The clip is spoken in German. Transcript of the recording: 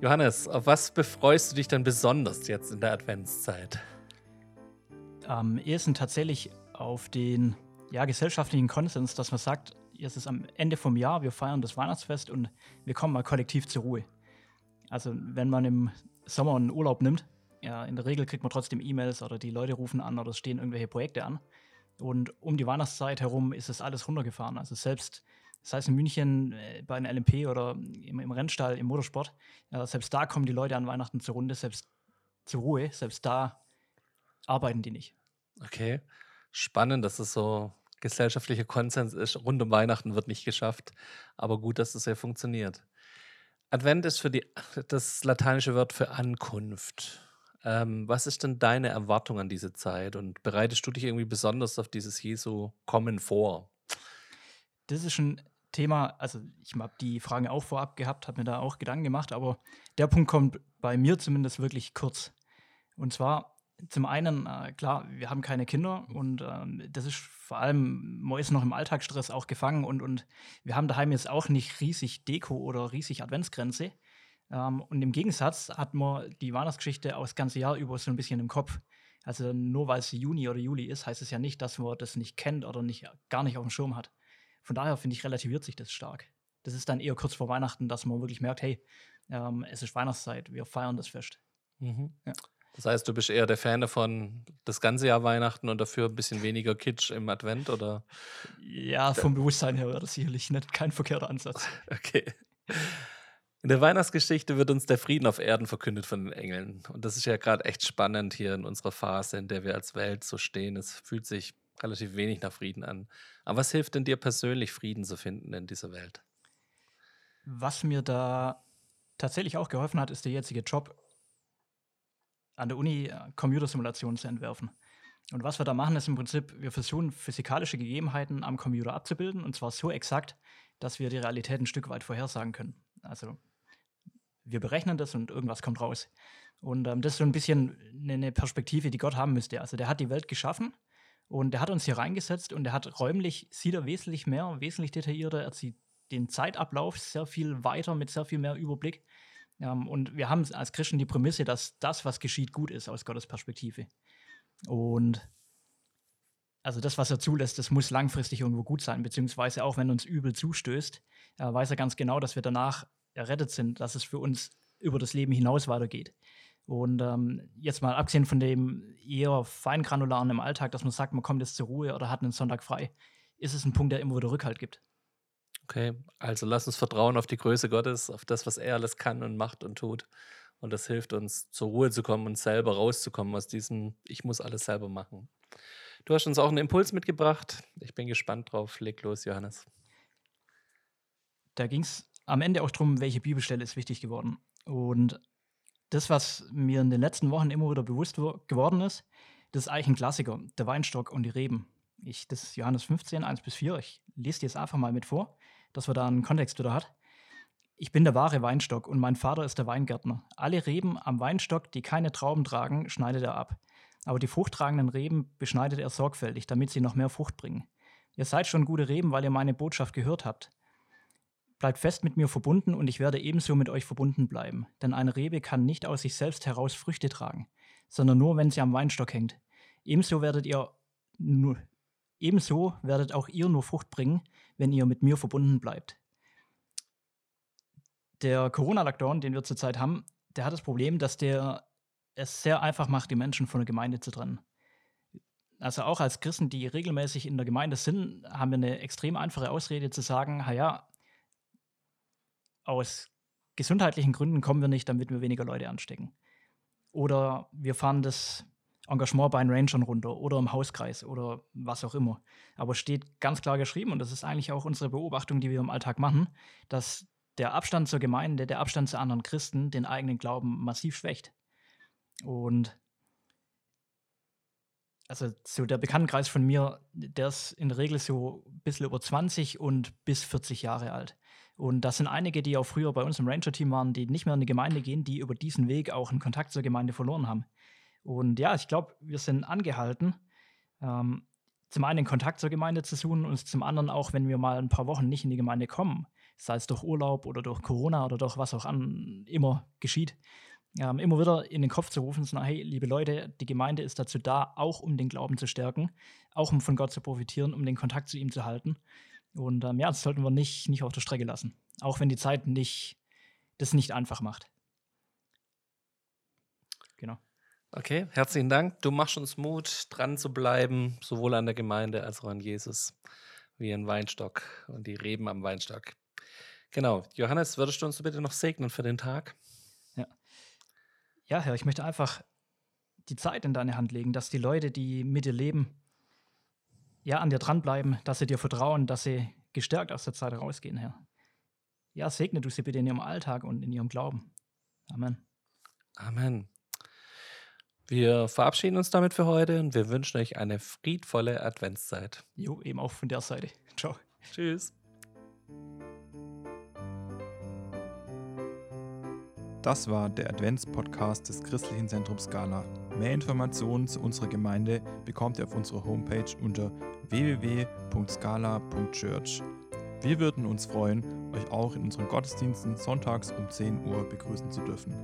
Johannes, auf was befreust du dich denn besonders jetzt in der Adventszeit? Am ehesten tatsächlich auf den ja, gesellschaftlichen Konsens, dass man sagt, es ist am Ende vom Jahr, wir feiern das Weihnachtsfest und wir kommen mal kollektiv zur Ruhe. Also wenn man im Sommer einen Urlaub nimmt, ja, in der Regel kriegt man trotzdem E-Mails oder die Leute rufen an oder es stehen irgendwelche Projekte an. Und um die Weihnachtszeit herum ist es alles runtergefahren. Also selbst das heißt in München äh, bei einem LMP oder im, im Rennstall, im Motorsport, ja, selbst da kommen die Leute an Weihnachten zur Runde, selbst zur Ruhe, selbst da arbeiten die nicht. Okay, spannend, dass es so gesellschaftlicher Konsens ist. Rund um Weihnachten wird nicht geschafft, aber gut, dass es ja funktioniert. Advent ist für die, das lateinische Wort für Ankunft. Ähm, was ist denn deine Erwartung an diese Zeit und bereitest du dich irgendwie besonders auf dieses Jesu Kommen vor? Das ist ein Thema, also ich habe die Fragen auch vorab gehabt, habe mir da auch Gedanken gemacht, aber der Punkt kommt bei mir zumindest wirklich kurz. Und zwar zum einen, äh, klar, wir haben keine Kinder und ähm, das ist vor allem, man ist noch im Alltagsstress auch gefangen und, und wir haben daheim jetzt auch nicht riesig Deko oder riesig Adventsgrenze. Ähm, und im Gegensatz hat man die Weihnachtsgeschichte auch das ganze Jahr über so ein bisschen im Kopf. Also nur weil es Juni oder Juli ist, heißt es ja nicht, dass man das nicht kennt oder nicht, gar nicht auf dem Schirm hat. Von daher finde ich, relativiert sich das stark. Das ist dann eher kurz vor Weihnachten, dass man wirklich merkt, hey, ähm, es ist Weihnachtszeit, wir feiern das Fest. Mhm. Ja. Das heißt, du bist eher der Fan davon, das ganze Jahr Weihnachten und dafür ein bisschen weniger Kitsch im Advent, oder? Ja, vom Bewusstsein her wäre das sicherlich nicht kein verkehrter Ansatz. Okay. In der Weihnachtsgeschichte wird uns der Frieden auf Erden verkündet von den Engeln. Und das ist ja gerade echt spannend hier in unserer Phase, in der wir als Welt so stehen. Es fühlt sich relativ wenig nach Frieden an. Aber was hilft denn dir persönlich, Frieden zu finden in dieser Welt? Was mir da tatsächlich auch geholfen hat, ist der jetzige Job an der Uni, äh, Computersimulationen zu entwerfen. Und was wir da machen, ist im Prinzip, wir versuchen physikalische Gegebenheiten am Computer abzubilden und zwar so exakt, dass wir die Realität ein Stück weit vorhersagen können. Also wir berechnen das und irgendwas kommt raus. Und ähm, das ist so ein bisschen eine Perspektive, die Gott haben müsste. Also der hat die Welt geschaffen und der hat uns hier reingesetzt und er hat räumlich, sieht er wesentlich mehr, wesentlich detaillierter, er sieht den Zeitablauf sehr viel weiter mit sehr viel mehr Überblick. Ähm, und wir haben als Christen die Prämisse, dass das, was geschieht, gut ist aus Gottes Perspektive. Und also das, was er zulässt, das muss langfristig irgendwo gut sein, beziehungsweise auch wenn uns übel zustößt, äh, weiß er ganz genau, dass wir danach errettet sind, dass es für uns über das Leben hinaus weitergeht. Und ähm, jetzt mal abgesehen von dem eher feingranularen im Alltag, dass man sagt, man kommt jetzt zur Ruhe oder hat einen Sonntag frei, ist es ein Punkt, der immer wieder Rückhalt gibt. Okay, also lass uns vertrauen auf die Größe Gottes, auf das, was er alles kann und macht und tut. Und das hilft uns, zur Ruhe zu kommen und selber rauszukommen aus diesem, ich muss alles selber machen. Du hast uns auch einen Impuls mitgebracht. Ich bin gespannt drauf. Leg los, Johannes. Da ging es am Ende auch darum, welche Bibelstelle ist wichtig geworden. Und das, was mir in den letzten Wochen immer wieder bewusst geworden ist, das ist eigentlich ein Klassiker, der Weinstock und die Reben. Ich, das ist Johannes 15, 1 bis 4. Ich lese dir jetzt einfach mal mit vor, dass wir da einen Kontext wieder hat. Ich bin der wahre Weinstock und mein Vater ist der Weingärtner. Alle Reben am Weinstock, die keine Trauben tragen, schneidet er ab. Aber die fruchttragenden Reben beschneidet er sorgfältig, damit sie noch mehr Frucht bringen. Ihr seid schon gute Reben, weil ihr meine Botschaft gehört habt. Bleibt fest mit mir verbunden und ich werde ebenso mit euch verbunden bleiben. Denn eine Rebe kann nicht aus sich selbst heraus Früchte tragen, sondern nur, wenn sie am Weinstock hängt. Ebenso werdet ihr nur, ebenso werdet auch ihr nur Frucht bringen, wenn ihr mit mir verbunden bleibt. Der Corona-Lockdown, den wir zurzeit haben, der hat das Problem, dass der es sehr einfach macht, die Menschen von der Gemeinde zu trennen. Also auch als Christen, die regelmäßig in der Gemeinde sind, haben wir eine extrem einfache Ausrede zu sagen, ja, aus gesundheitlichen Gründen kommen wir nicht, damit wir weniger Leute anstecken. Oder wir fahren das Engagement bei den Rangern runter oder im Hauskreis oder was auch immer. Aber steht ganz klar geschrieben, und das ist eigentlich auch unsere Beobachtung, die wir im Alltag machen, dass der Abstand zur Gemeinde, der Abstand zu anderen Christen den eigenen Glauben massiv schwächt. Und also so der Bekanntenkreis von mir, der ist in der Regel so ein bisschen über 20 und bis 40 Jahre alt. Und das sind einige, die auch früher bei uns im Ranger-Team waren, die nicht mehr in die Gemeinde gehen, die über diesen Weg auch einen Kontakt zur Gemeinde verloren haben. Und ja, ich glaube, wir sind angehalten, ähm, zum einen Kontakt zur Gemeinde zu suchen und zum anderen auch, wenn wir mal ein paar Wochen nicht in die Gemeinde kommen, sei es durch Urlaub oder durch Corona oder durch was auch an, immer geschieht, ähm, immer wieder in den Kopf zu rufen, so, hey, liebe Leute, die Gemeinde ist dazu da, auch um den Glauben zu stärken, auch um von Gott zu profitieren, um den Kontakt zu ihm zu halten. Und ähm, ja, das sollten wir nicht, nicht auf der Strecke lassen. Auch wenn die Zeit nicht, das nicht einfach macht. Genau. Okay, herzlichen Dank. Du machst uns Mut, dran zu bleiben, sowohl an der Gemeinde als auch an Jesus, wie ein Weinstock und die Reben am Weinstock. Genau. Johannes, würdest du uns bitte noch segnen für den Tag? Ja. Ja, Herr, ich möchte einfach die Zeit in deine Hand legen, dass die Leute, die mit dir leben, ja, an dir dranbleiben, dass sie dir vertrauen, dass sie gestärkt aus der Zeit rausgehen, Herr. Ja, segne du sie bitte in ihrem Alltag und in ihrem Glauben. Amen. Amen. Wir verabschieden uns damit für heute und wir wünschen euch eine friedvolle Adventszeit. Jo, eben auch von der Seite. Ciao. Tschüss. Das war der Adventspodcast des Christlichen Zentrums Scala. Mehr Informationen zu unserer Gemeinde bekommt ihr auf unserer Homepage unter www.scala.church. Wir würden uns freuen, euch auch in unseren Gottesdiensten sonntags um 10 Uhr begrüßen zu dürfen.